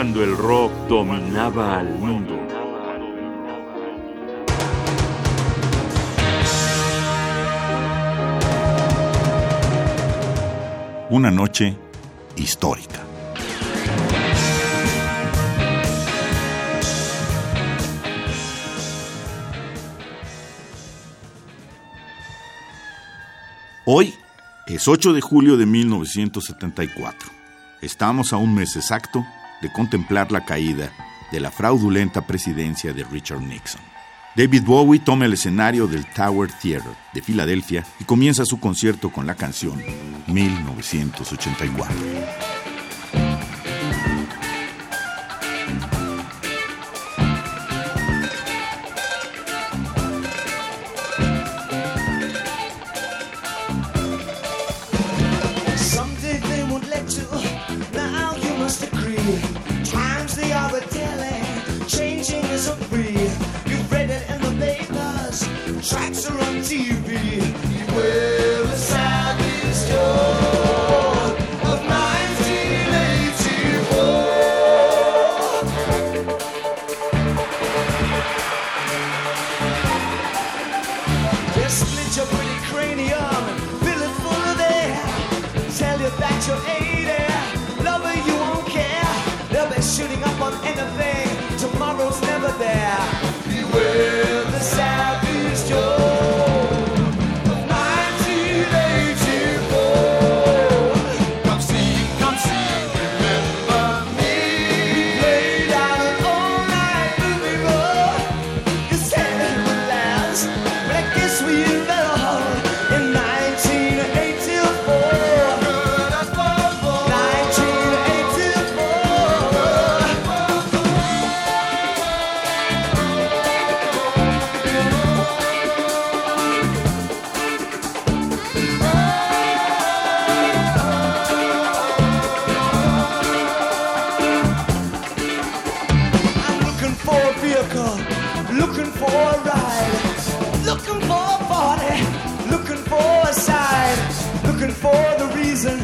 cuando el rock dominaba al mundo. Una noche histórica. Hoy es 8 de julio de 1974. Estamos a un mes exacto de contemplar la caída de la fraudulenta presidencia de Richard Nixon. David Bowie toma el escenario del Tower Theater de Filadelfia y comienza su concierto con la canción 1984. girl. for the reason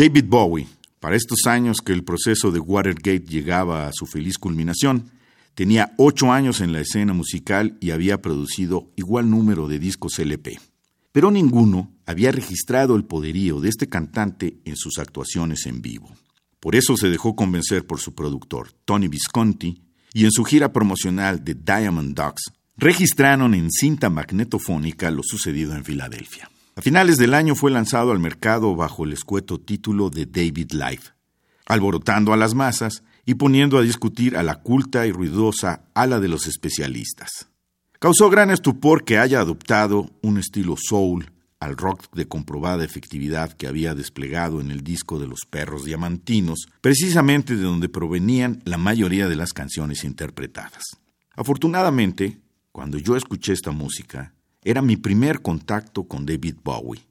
David Bowie, para estos años que el proceso de Watergate llegaba a su feliz culminación, tenía ocho años en la escena musical y había producido igual número de discos LP. Pero ninguno había registrado el poderío de este cantante en sus actuaciones en vivo. Por eso se dejó convencer por su productor, Tony Visconti, y en su gira promocional de Diamond Dogs, registraron en cinta magnetofónica lo sucedido en Filadelfia. A finales del año fue lanzado al mercado bajo el escueto título de David Life, alborotando a las masas y poniendo a discutir a la culta y ruidosa ala de los especialistas. Causó gran estupor que haya adoptado un estilo soul al rock de comprobada efectividad que había desplegado en el disco de los perros diamantinos, precisamente de donde provenían la mayoría de las canciones interpretadas. Afortunadamente, cuando yo escuché esta música, era mi primer contacto con David Bowie,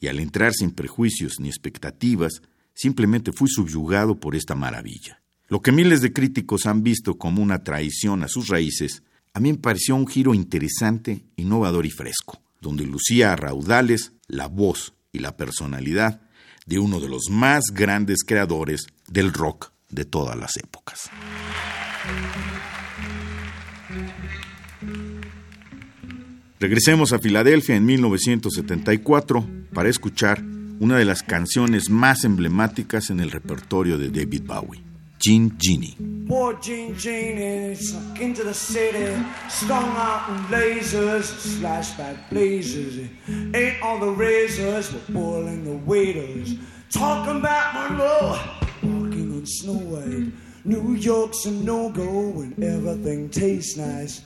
y al entrar sin prejuicios ni expectativas, simplemente fui subyugado por esta maravilla. Lo que miles de críticos han visto como una traición a sus raíces, a mí me pareció un giro interesante, innovador y fresco, donde lucía a raudales la voz y la personalidad de uno de los más grandes creadores del rock de todas las épocas. Regresemos a Filadelfia en 1974 para escuchar una de las canciones más emblemáticas en el repertorio de David Bowie. Jean Genie. Poor Jean Genie sunk into the city, strung out in lasers, slash back blazers. Ate all the razors, were boiling the waiters. Talking about Monroe, walking on Snow White. New York's a no-go when everything tastes nice.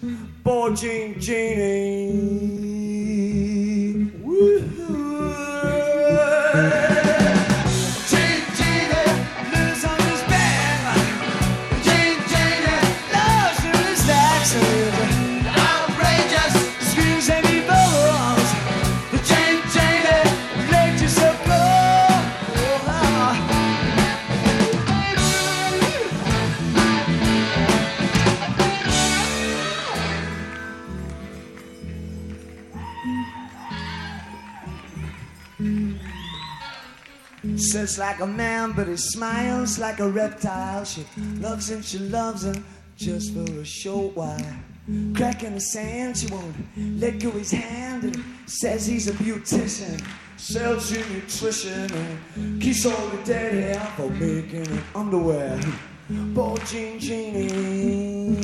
Boy, Jean Genie. Eh. Woo-hoo. Says like a man, but he smiles like a reptile. She loves him, she loves him just for a short while. Crack in the sand, she won't let go his hand. And says he's a beautician, sells you nutrition, and keeps all the dead hair for making underwear. Poor Jean Genie.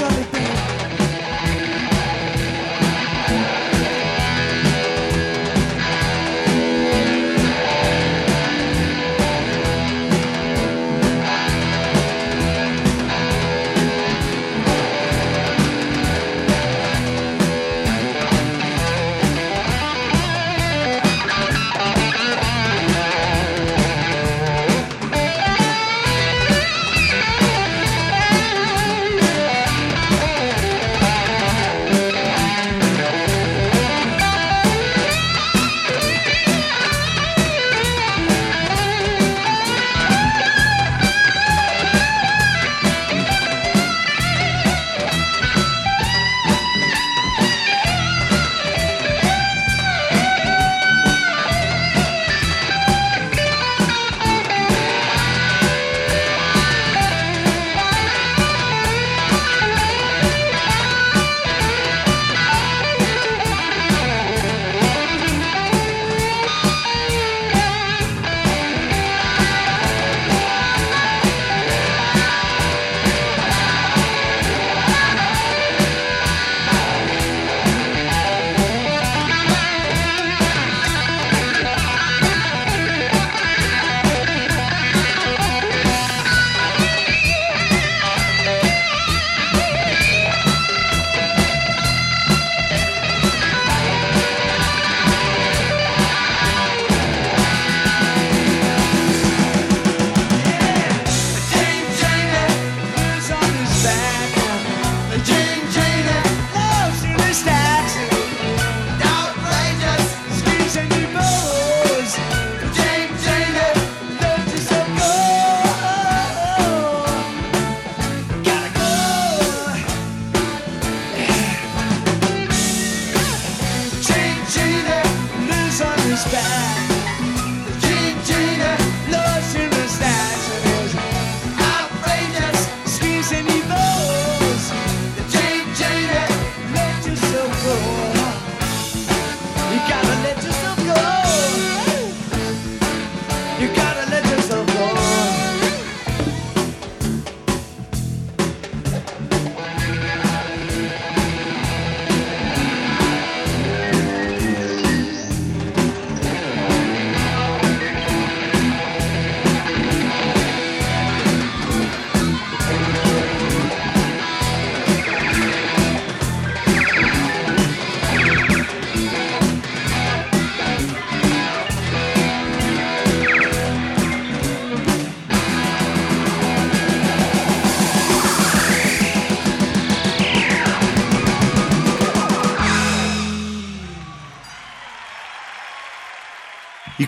In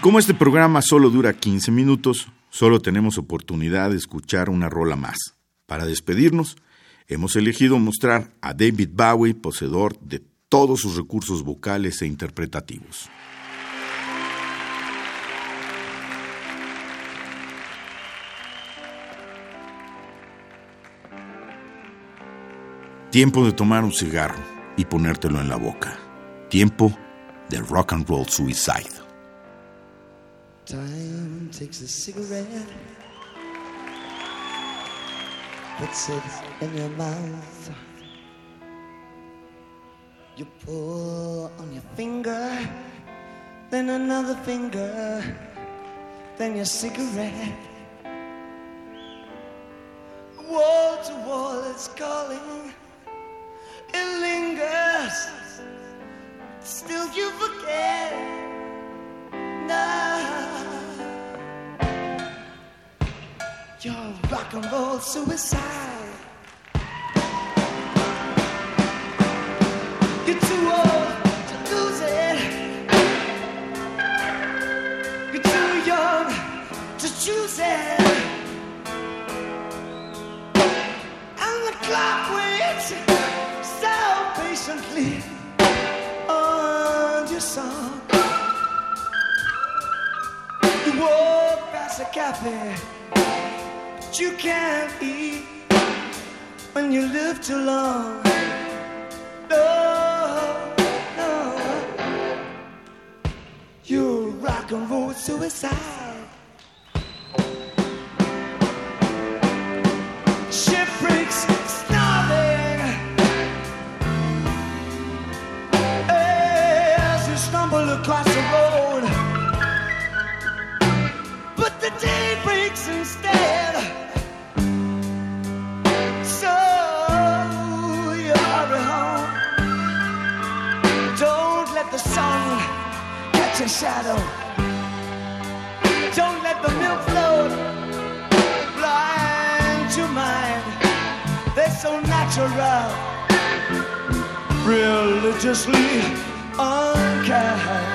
como este programa solo dura 15 minutos, solo tenemos oportunidad de escuchar una rola más. Para despedirnos, hemos elegido mostrar a David Bowie poseedor de todos sus recursos vocales e interpretativos. Tiempo de tomar un cigarro y ponértelo en la boca. Tiempo de rock and roll suicide. Time takes a cigarette, puts it in your mouth. You pull on your finger, then another finger, then your cigarette. Wall to wall, it's calling. It lingers. Still, you forget. You're rock and roll suicide. You're too old to lose it. You're too young to choose it. And the clock waits so patiently on your song. You walk past a cafe, but you can't eat when you live too long. No, no, you're rock and roll suicide. Ship breaks, starving. As you stumble across shadow. Don't let the milk float blind your mind. They're so natural religiously unkind.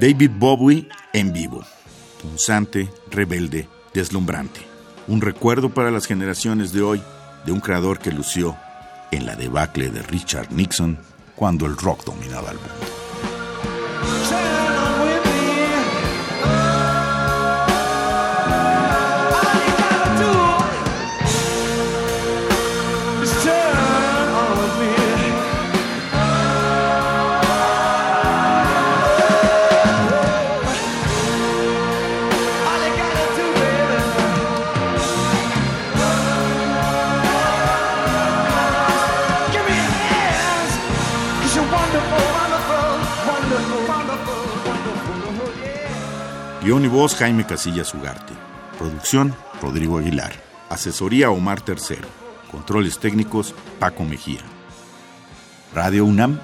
David Bowie en vivo. Punzante, rebelde, deslumbrante. Un recuerdo para las generaciones de hoy de un creador que lució en la debacle de Richard Nixon cuando el rock dominaba el mundo. Guión y voz Jaime Casillas Ugarte. Producción Rodrigo Aguilar. Asesoría Omar Tercero. Controles técnicos Paco Mejía. Radio UNAM,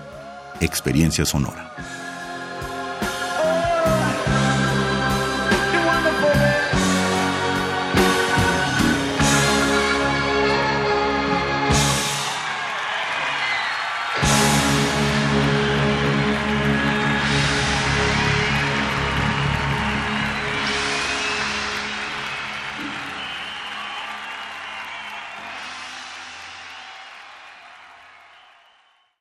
Experiencia Sonora.